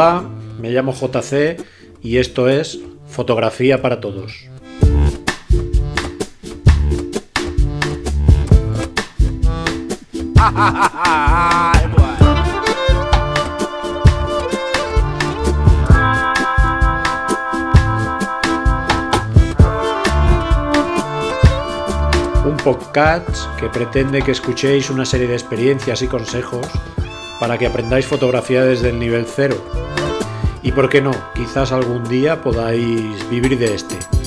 Hola, me llamo JC y esto es Fotografía para Todos. Un podcast que pretende que escuchéis una serie de experiencias y consejos para que aprendáis fotografía desde el nivel cero. Y por qué no, quizás algún día podáis vivir de este.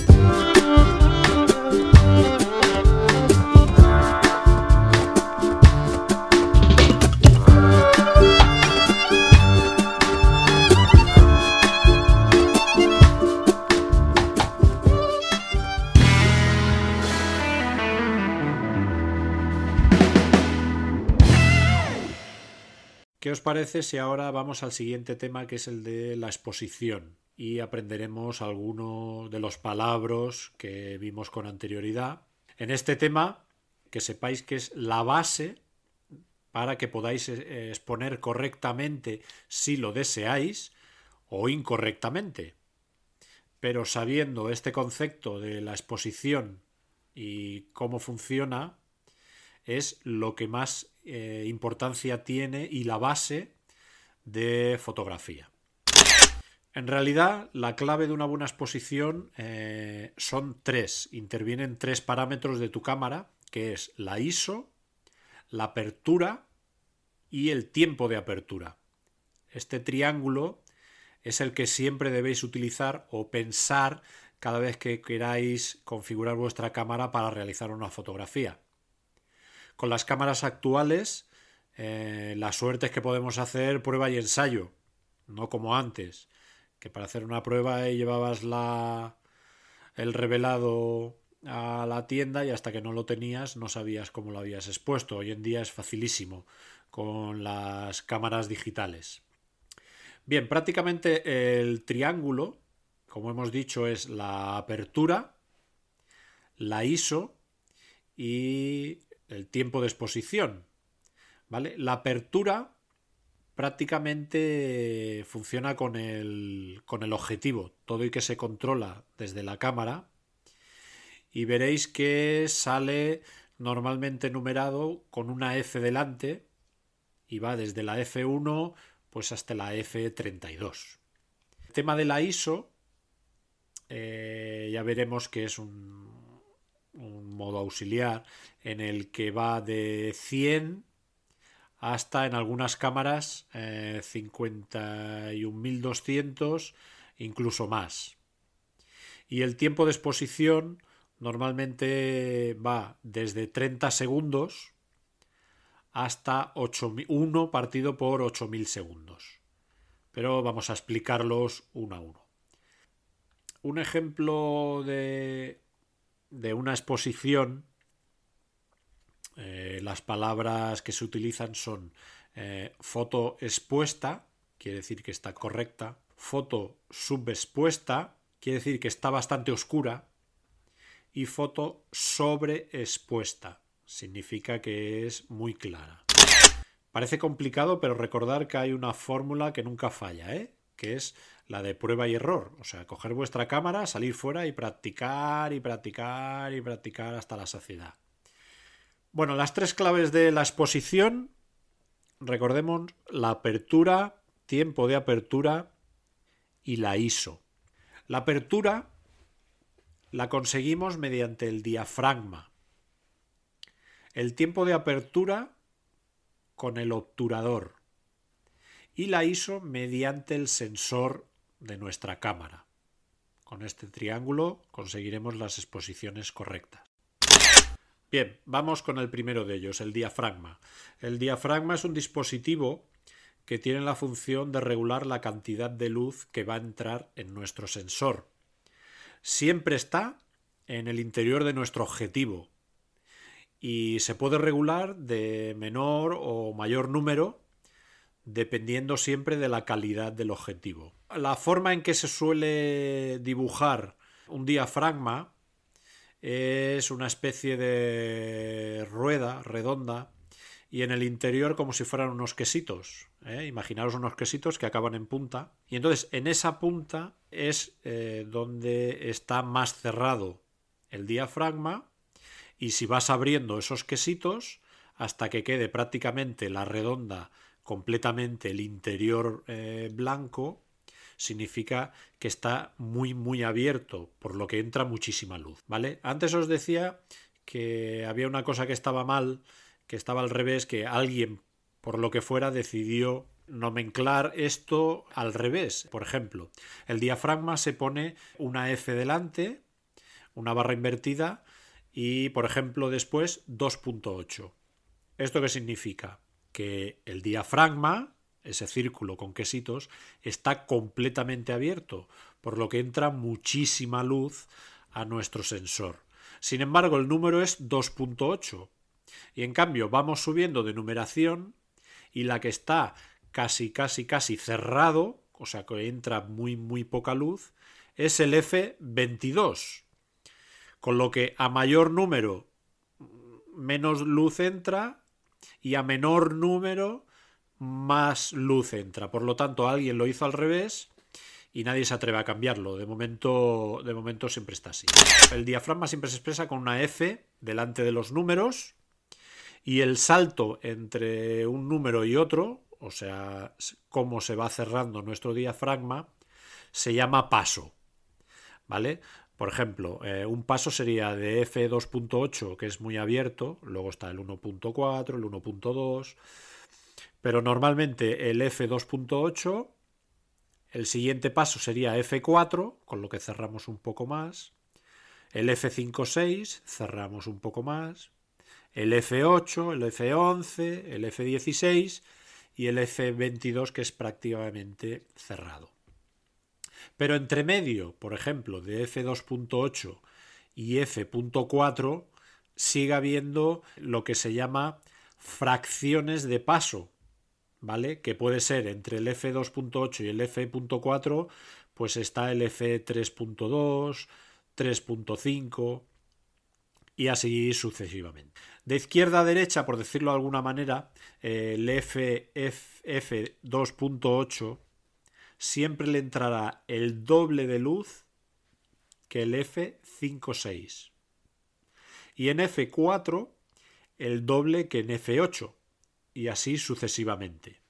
Parece si ahora vamos al siguiente tema que es el de la exposición y aprenderemos algunos de los palabras que vimos con anterioridad? En este tema, que sepáis que es la base para que podáis eh, exponer correctamente si lo deseáis o incorrectamente. Pero sabiendo este concepto de la exposición y cómo funciona, es lo que más eh, importancia tiene y la base de fotografía. En realidad, la clave de una buena exposición eh, son tres. Intervienen tres parámetros de tu cámara, que es la ISO, la apertura y el tiempo de apertura. Este triángulo es el que siempre debéis utilizar o pensar cada vez que queráis configurar vuestra cámara para realizar una fotografía. Con las cámaras actuales, eh, la suerte es que podemos hacer prueba y ensayo, no como antes, que para hacer una prueba llevabas el revelado a la tienda y hasta que no lo tenías no sabías cómo lo habías expuesto. Hoy en día es facilísimo con las cámaras digitales. Bien, prácticamente el triángulo, como hemos dicho, es la apertura, la ISO y el tiempo de exposición. ¿Vale? La apertura prácticamente funciona con el, con el objetivo, todo y que se controla desde la cámara. Y veréis que sale normalmente numerado con una F delante y va desde la F1 pues hasta la F32. El tema de la ISO eh, ya veremos que es un, un modo auxiliar en el que va de 100 hasta en algunas cámaras eh, 51.200 incluso más. Y el tiempo de exposición normalmente va desde 30 segundos hasta 1 partido por 8.000 segundos. Pero vamos a explicarlos uno a uno. Un ejemplo de de una exposición, eh, las palabras que se utilizan son eh, foto expuesta, quiere decir que está correcta, foto subexpuesta, quiere decir que está bastante oscura, y foto sobreexpuesta, significa que es muy clara. Parece complicado, pero recordar que hay una fórmula que nunca falla, ¿eh? que es la de prueba y error. O sea, coger vuestra cámara, salir fuera y practicar y practicar y practicar hasta la saciedad. Bueno, las tres claves de la exposición, recordemos la apertura, tiempo de apertura y la ISO. La apertura la conseguimos mediante el diafragma. El tiempo de apertura con el obturador y la ISO mediante el sensor de nuestra cámara. Con este triángulo conseguiremos las exposiciones correctas. Bien, vamos con el primero de ellos, el diafragma. El diafragma es un dispositivo que tiene la función de regular la cantidad de luz que va a entrar en nuestro sensor. Siempre está en el interior de nuestro objetivo y se puede regular de menor o mayor número dependiendo siempre de la calidad del objetivo. La forma en que se suele dibujar un diafragma es una especie de rueda redonda y en el interior como si fueran unos quesitos. ¿eh? Unos quesitos que acaban en punta. Y entonces en esa punta es eh, donde está más cerrado el diafragma y si vas abriendo esos quesitos hasta que quede prácticamente la redonda completamente el interior eh, blanco, significa que está muy muy abierto, por lo que entra muchísima luz, ¿vale? Antes os decía que había una cosa que estaba mal, que estaba al revés, que alguien, por lo que fuera, decidió nomenclar esto al revés. Por ejemplo, el diafragma se pone una F delante, una barra invertida, y por ejemplo después 2.8. ¿Esto qué significa? Que el diafragma, ese círculo con quesitos, está completamente abierto, por lo que entra muchísima luz a nuestro sensor. Sin embargo, el número es 2.8. Y en cambio vamos subiendo de numeración y la que está casi, casi, casi cerrado, o sea que entra muy, muy poca luz, es el F22. Con lo que a mayor número menos luz entra y a menor número más luz entra. Por lo tanto, alguien lo hizo al revés y nadie se atreve a cambiarlo. De momento, de momento siempre está así. El diafragma siempre se expresa con una F delante de los números y el salto entre un número y otro, o sea, cómo se va cerrando nuestro diafragma, se llama paso. ¿Vale? Por ejemplo, eh, un paso sería de F2.8, que es muy abierto, luego está el 1.4, el 1.2, pero normalmente el F2.8 el siguiente paso sería F4, con lo que cerramos un poco más. El F5-6, cerramos un poco más. El F8, el F11, el F16 y el F22 que es prácticamente cerrado. Pero entre medio, por ejemplo, de F2.8 y F.4 sigue habiendo lo que se llama fracciones de paso, ¿vale? Que puede ser entre el F2.8 y el F.4, pues está el F3.2, 3.5 y así sucesivamente. De izquierda a derecha, por decirlo de alguna manera, el F2.8 siempre le entrará el doble de luz que el F5.6. Y en F4 el doble que en F8 y así sucesivamente.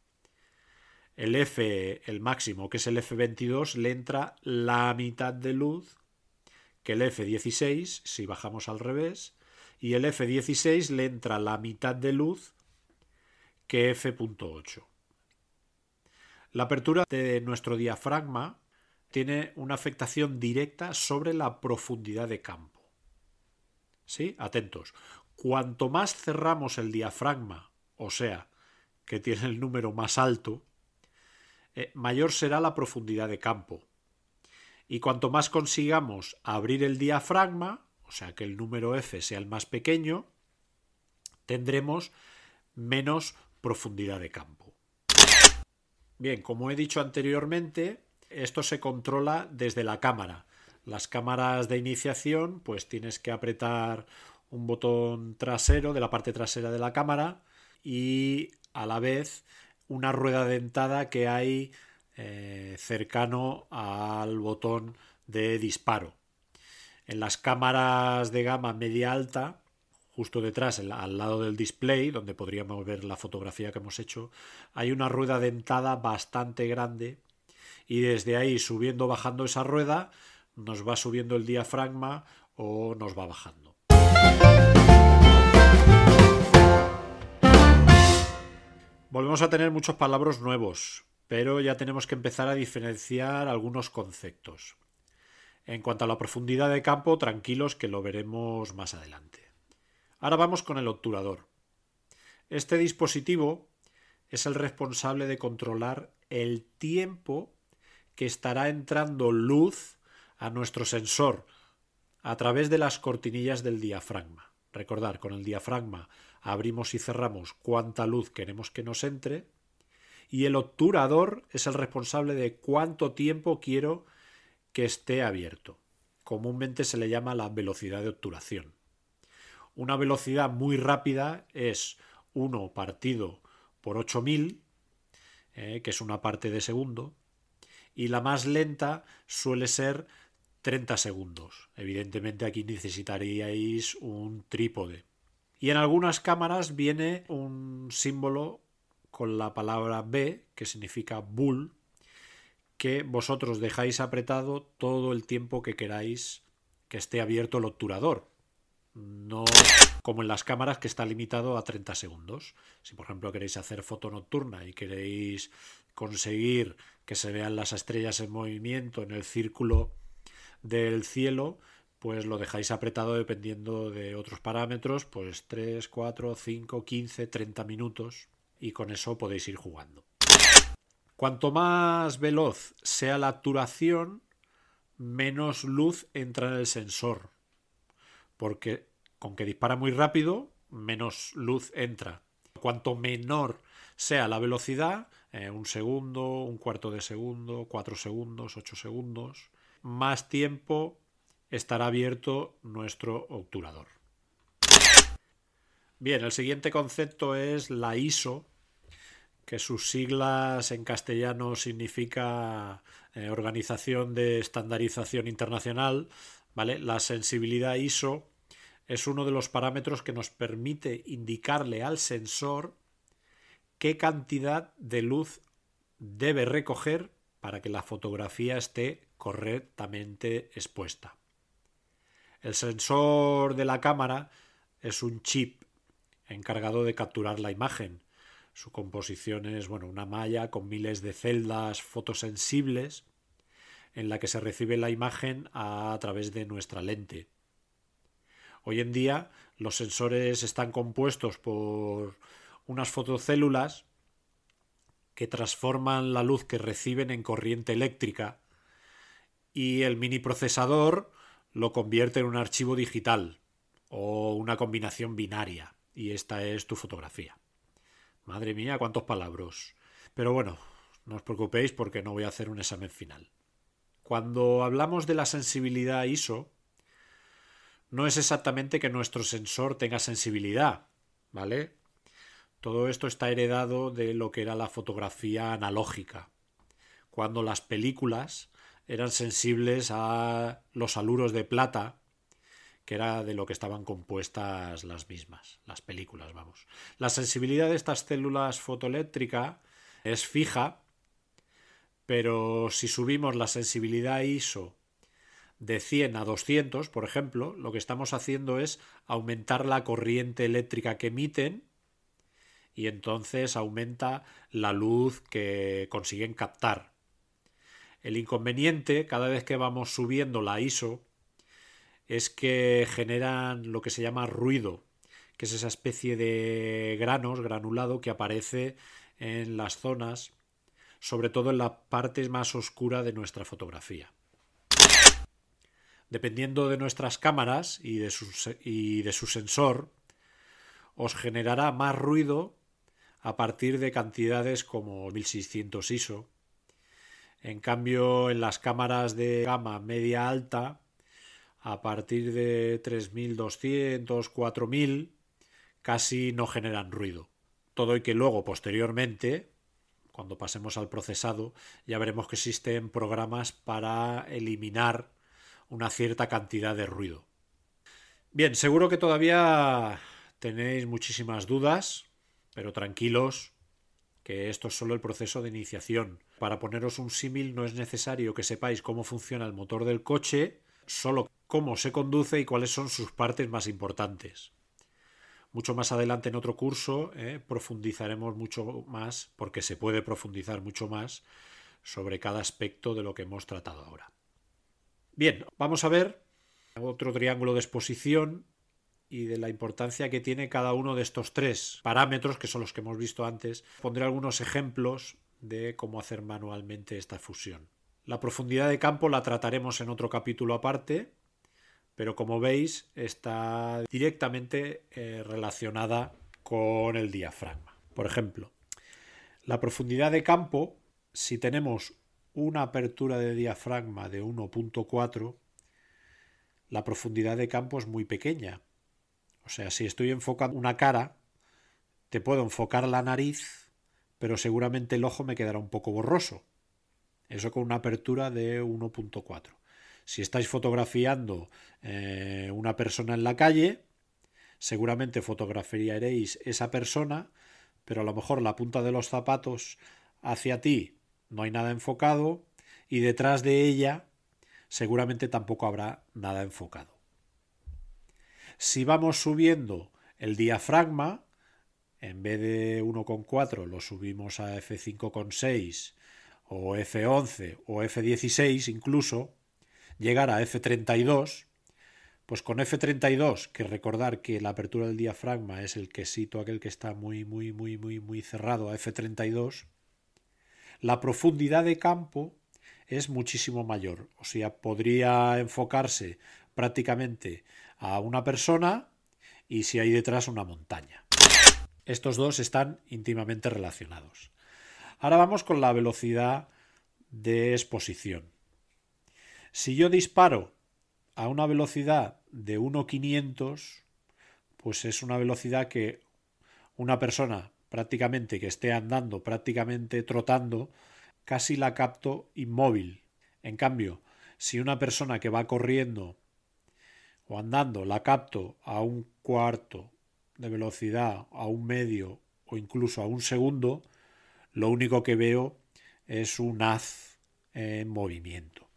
El F, el máximo, que es el F22, le entra la mitad de luz que el F16, si bajamos al revés, y el F16 le entra la mitad de luz que F.8. La apertura de nuestro diafragma tiene una afectación directa sobre la profundidad de campo. ¿Sí? Atentos. Cuanto más cerramos el diafragma o sea, que tiene el número más alto, eh, mayor será la profundidad de campo. Y cuanto más consigamos abrir el diafragma, o sea, que el número F sea el más pequeño, tendremos menos profundidad de campo. Bien, como he dicho anteriormente, esto se controla desde la cámara. Las cámaras de iniciación, pues tienes que apretar un botón trasero de la parte trasera de la cámara y a la vez una rueda dentada que hay eh, cercano al botón de disparo. En las cámaras de gama media alta, justo detrás, al lado del display, donde podríamos ver la fotografía que hemos hecho, hay una rueda dentada bastante grande y desde ahí subiendo bajando esa rueda nos va subiendo el diafragma o nos va bajando. Volvemos a tener muchos palabras nuevos, pero ya tenemos que empezar a diferenciar algunos conceptos. En cuanto a la profundidad de campo, tranquilos que lo veremos más adelante. Ahora vamos con el obturador. Este dispositivo es el responsable de controlar el tiempo que estará entrando luz a nuestro sensor a través de las cortinillas del diafragma. Recordar, con el diafragma abrimos y cerramos cuánta luz queremos que nos entre y el obturador es el responsable de cuánto tiempo quiero que esté abierto. Comúnmente se le llama la velocidad de obturación. Una velocidad muy rápida es 1 partido por 8000, eh, que es una parte de segundo, y la más lenta suele ser 30 segundos. Evidentemente aquí necesitaríais un trípode. Y en algunas cámaras viene un símbolo con la palabra B, que significa bull, que vosotros dejáis apretado todo el tiempo que queráis que esté abierto el obturador. No como en las cámaras que está limitado a 30 segundos. Si por ejemplo queréis hacer foto nocturna y queréis conseguir que se vean las estrellas en movimiento en el círculo del cielo, pues lo dejáis apretado dependiendo de otros parámetros, pues 3, 4, 5, 15, 30 minutos y con eso podéis ir jugando. Cuanto más veloz sea la obturación, menos luz entra en el sensor. Porque con que dispara muy rápido, menos luz entra. Cuanto menor sea la velocidad, eh, un segundo, un cuarto de segundo, cuatro segundos, ocho segundos, más tiempo estará abierto nuestro obturador. Bien, el siguiente concepto es la ISO, que sus siglas en castellano significa eh, Organización de Estandarización Internacional, ¿vale? La sensibilidad ISO es uno de los parámetros que nos permite indicarle al sensor qué cantidad de luz debe recoger para que la fotografía esté correctamente expuesta. El sensor de la cámara es un chip encargado de capturar la imagen su composición es bueno, una malla con miles de celdas fotosensibles en la que se recibe la imagen a, través de nuestra lente. Hoy en día los sensores están compuestos por unas fotocélulas que transforman la luz que reciben en corriente eléctrica y el mini procesador lo convierte en un archivo digital o una combinación binaria y esta es tu fotografía. Madre mía, cuántos palabras. Pero bueno, no os preocupéis porque no voy a hacer un examen final. Cuando hablamos de la sensibilidad ISO, no es exactamente que nuestro sensor tenga sensibilidad, ¿vale? Todo esto está heredado de lo que era la fotografía analógica, cuando las películas eran sensibles a los aluros de plata que era de lo que estaban compuestas las mismas, las películas, vamos. La sensibilidad de estas células fotoeléctricas es fija, pero si subimos la sensibilidad ISO de 100 a 200, por ejemplo, lo que estamos haciendo es aumentar la corriente eléctrica que emiten y entonces aumenta la luz que consiguen captar. El inconveniente, cada vez que vamos subiendo la ISO, es que generan lo que se llama ruido, que es esa especie de granos, granulado, que aparece en las zonas, sobre todo en la parte más oscura de nuestra fotografía. Dependiendo de nuestras cámaras y de su, y de su sensor, os generará más ruido a partir de cantidades como 1600 ISO. En cambio, en las cámaras de gama media alta a partir de 3200, 4000, casi no generan ruido. Todo y que luego, posteriormente, cuando pasemos al procesado, ya veremos que existen programas para eliminar una cierta cantidad de ruido. Bien, seguro que todavía tenéis muchísimas dudas, pero tranquilos, que esto es solo el proceso de iniciación. Para poneros un símil no es necesario que sepáis cómo funciona el motor del coche, solo cómo se conduce y cuáles son sus partes más importantes. Mucho más adelante en otro curso eh, profundizaremos mucho más, porque se puede profundizar mucho más sobre cada aspecto de lo que hemos tratado ahora. Bien, vamos a ver otro triángulo de exposición y de la importancia que tiene cada uno de estos tres parámetros, que son los que hemos visto antes. Pondré algunos ejemplos de cómo hacer manualmente esta fusión. La profundidad de campo la trataremos en otro capítulo aparte, pero como veis está directamente eh, relacionada con el diafragma. Por ejemplo, la profundidad de campo, si tenemos una apertura de diafragma de 1.4, la profundidad de campo es muy pequeña. O sea, si estoy enfocando una cara te puedo enfocar la nariz, pero seguramente el ojo me quedará un poco borroso. Eso con una apertura de 1.4. Si estáis fotografiando eh, una persona en la calle, seguramente fotografiaréis esa persona, pero a lo mejor la punta de los zapatos hacia ti no hay nada enfocado y detrás de ella seguramente tampoco habrá nada enfocado. Si vamos subiendo el diafragma, en vez de 1,4 lo subimos a F5,6 o F11 o F16 incluso, llegar a F32, pues con F32, que recordar que la apertura del diafragma es el quesito aquel que está muy, muy, muy, muy, muy cerrado a F32, la profundidad de campo es muchísimo mayor. O sea, podría enfocarse prácticamente a una persona y si hay detrás una montaña. Estos dos están íntimamente relacionados. Ahora vamos con la velocidad de exposición. Si yo disparo a una velocidad de 1.500, pues es una velocidad que una persona prácticamente que esté andando, prácticamente trotando, casi la capto inmóvil. En cambio, si una persona que va corriendo o andando la capto a un cuarto de velocidad, a un medio o incluso a un segundo, lo único que veo es un haz en movimiento.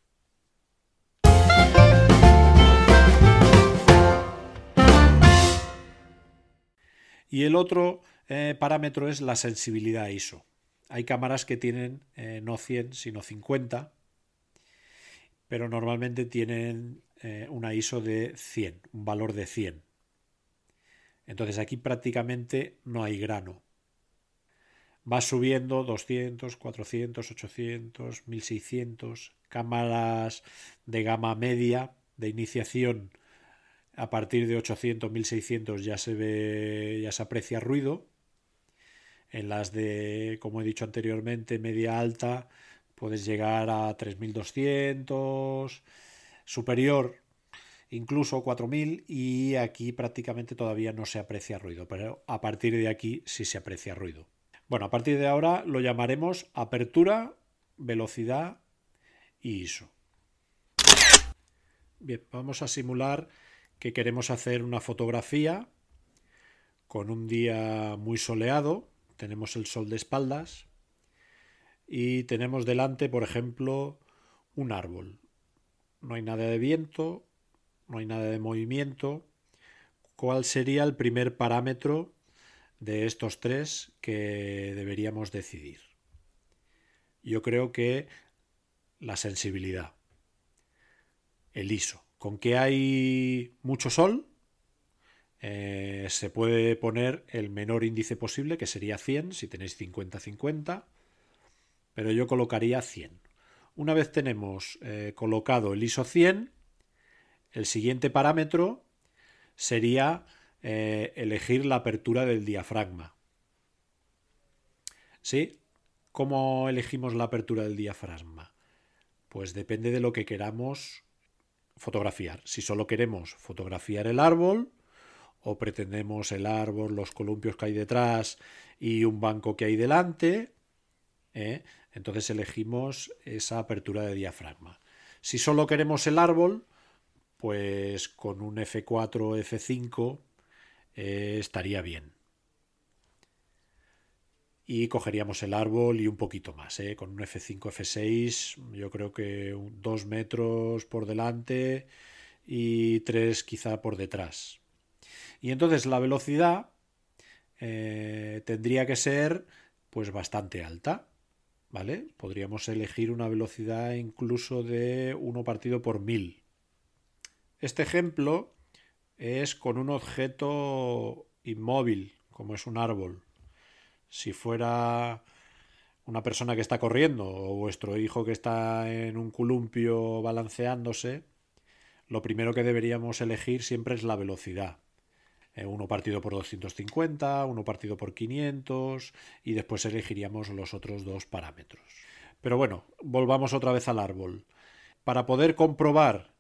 Y el otro eh, parámetro es la sensibilidad ISO. Hay cámaras que tienen eh, no 100 sino 50, pero normalmente tienen eh, una ISO de 100, un valor de 100. Entonces aquí prácticamente no hay grano. Va subiendo 200, 400, 800, 1600, cámaras de gama media de iniciación a partir de 800, 1600 ya se ve, ya se aprecia ruido. En las de, como he dicho anteriormente, media alta, puedes llegar a 3200, superior incluso 4000 y aquí prácticamente todavía no se aprecia ruido, pero a partir de aquí sí se aprecia ruido. Bueno, a partir de ahora lo llamaremos apertura, velocidad y ISO. Bien, vamos a simular que queremos hacer una fotografía con un día muy soleado, tenemos el sol de espaldas y tenemos delante, por ejemplo, un árbol. No hay nada de viento, no hay nada de movimiento. ¿Cuál sería el primer parámetro de estos tres que deberíamos decidir? Yo creo que la sensibilidad, el ISO con que hay mucho sol, eh, se puede poner el menor índice posible, que sería 100, si tenéis 50-50, pero yo colocaría 100. Una vez tenemos eh, colocado el ISO 100, el siguiente parámetro sería eh, elegir la apertura del diafragma. ¿Sí? ¿Cómo elegimos la apertura del diafragma? Pues depende de lo que queramos fotografiar. Si solo queremos fotografiar el árbol o pretendemos el árbol, los columpios que hay detrás y un banco que hay delante, ¿eh? entonces elegimos esa apertura de diafragma. Si solo queremos el árbol, pues con un F4 o F5 eh, estaría bien y cogeríamos el árbol y un poquito más, ¿eh? con un F5, F6, yo creo que dos metros por delante y tres quizá por detrás. Y entonces la velocidad eh, tendría que ser pues bastante alta, ¿vale? Podríamos elegir una velocidad incluso de 1 partido por 1000. Este ejemplo es con un objeto inmóvil, como es un árbol, si fuera una persona que está corriendo o vuestro hijo que está en un columpio balanceándose, lo primero que deberíamos elegir siempre es la velocidad. Eh, uno partido por 250, uno partido por 500 y después elegiríamos los otros dos parámetros. Pero bueno, volvamos otra vez al árbol. Para poder comprobar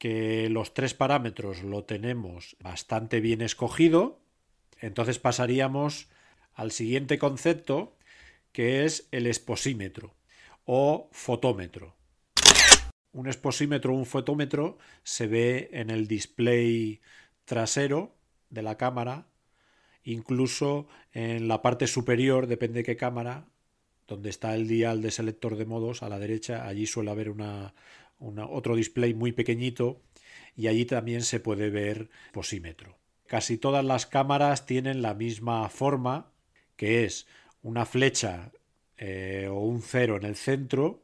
que los tres parámetros lo tenemos bastante bien escogido, Entonces pasaríamos al siguiente concepto, que es el exposímetro o fotómetro. Un exposímetro o un fotómetro se ve en el display trasero de la cámara, incluso en la parte superior, depende de qué cámara, donde está el dial de selector de modos a la derecha, allí suele haber una, otro display muy pequeñito y allí también se puede ver posímetro. Casi todas las cámaras tienen la misma forma, que es una flecha eh, o un cero en el centro,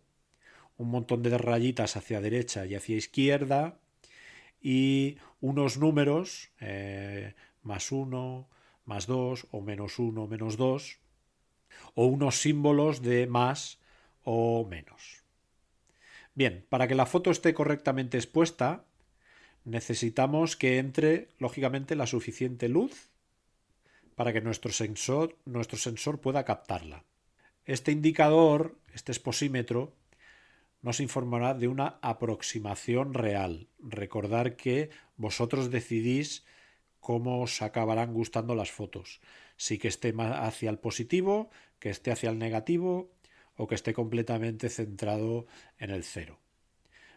un montón de rayitas hacia derecha y hacia izquierda y unos números eh, más uno, más dos o menos uno, menos dos o unos símbolos de más o menos. Bien, para que la foto esté correctamente expuesta, necesitamos que entre, lógicamente, la suficiente luz para que nuestro sensor, nuestro sensor pueda captarla. Este indicador, este exposímetro, nos informará de una aproximación real. Recordar que vosotros decidís cómo os acabarán gustando las fotos. Si que esté más hacia el positivo, que esté hacia el negativo o que esté completamente centrado en el cero.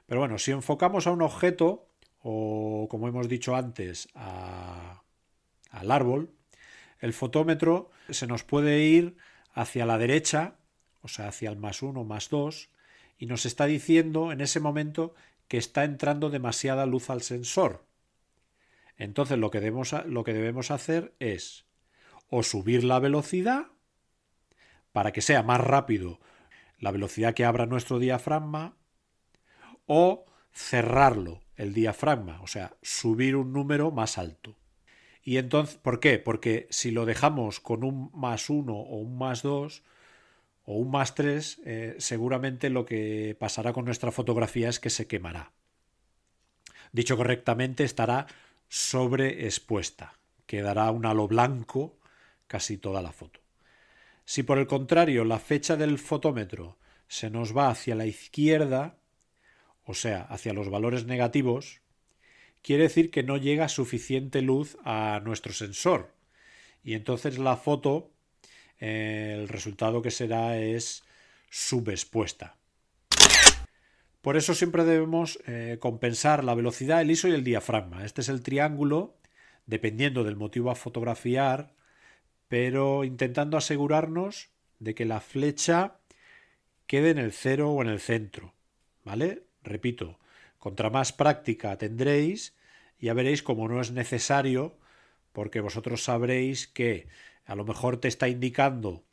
Pero bueno, si enfocamos a un objeto o, como hemos dicho antes, al árbol, el fotómetro se nos puede ir hacia la derecha, o sea, hacia el más uno, más dos, y nos está diciendo en ese momento que está entrando demasiada luz al sensor. Entonces lo que debemos, lo que debemos hacer es o subir la velocidad para que sea más rápido la velocidad que abra nuestro diafragma o cerrarlo el diafragma, o sea, subir un número más alto. Y entonces, ¿por qué? Porque si lo dejamos con un más uno o un más dos o un más tres, eh, seguramente lo que pasará con nuestra fotografía es que se quemará. Dicho correctamente, estará sobreexpuesta. Quedará un halo blanco casi toda la foto. Si por el contrario la fecha del fotómetro se nos va hacia la izquierda, o sea, hacia los valores negativos, quiere decir que no llega suficiente luz a nuestro sensor. Y entonces la foto, eh, el resultado que será es subexpuesta. Por eso siempre debemos eh, compensar la velocidad, el ISO y el diafragma. Este es el triángulo, dependiendo del motivo a fotografiar, pero intentando asegurarnos de que la flecha quede en el cero o en el centro. ¿Vale? Repito, contra más práctica tendréis, ya veréis como no es necesario, porque vosotros sabréis que a lo mejor te está indicando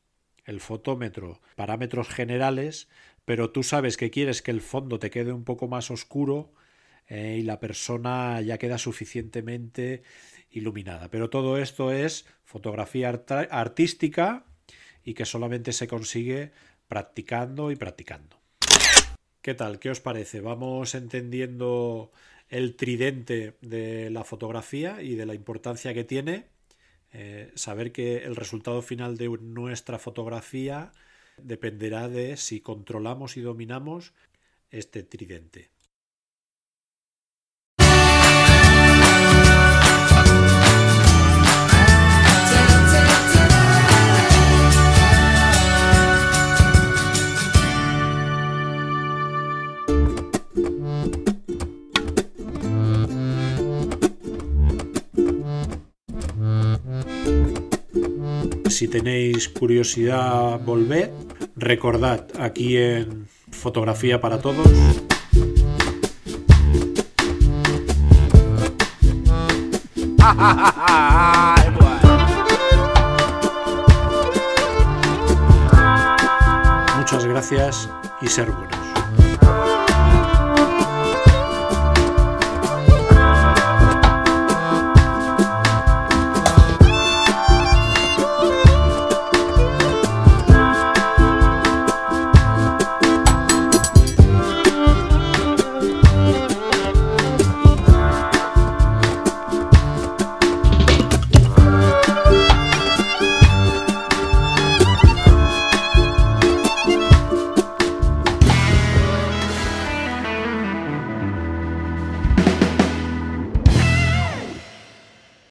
el fotómetro parámetros generales, pero tú sabes que quieres que el fondo te quede un poco más oscuro eh, y la persona ya queda suficientemente iluminada. Pero todo esto es fotografía artística y que solamente se consigue practicando y practicando. ¿Qué tal? ¿Qué os parece? Vamos entendiendo el tridente de la fotografía y de la importancia que tiene. Eh, saber que el resultado final de nuestra fotografía dependerá de si controlamos y dominamos este tridente. Si tenéis curiosidad, volved. Recordad aquí en Fotografía para Todos. Muchas gracias y ser buenos.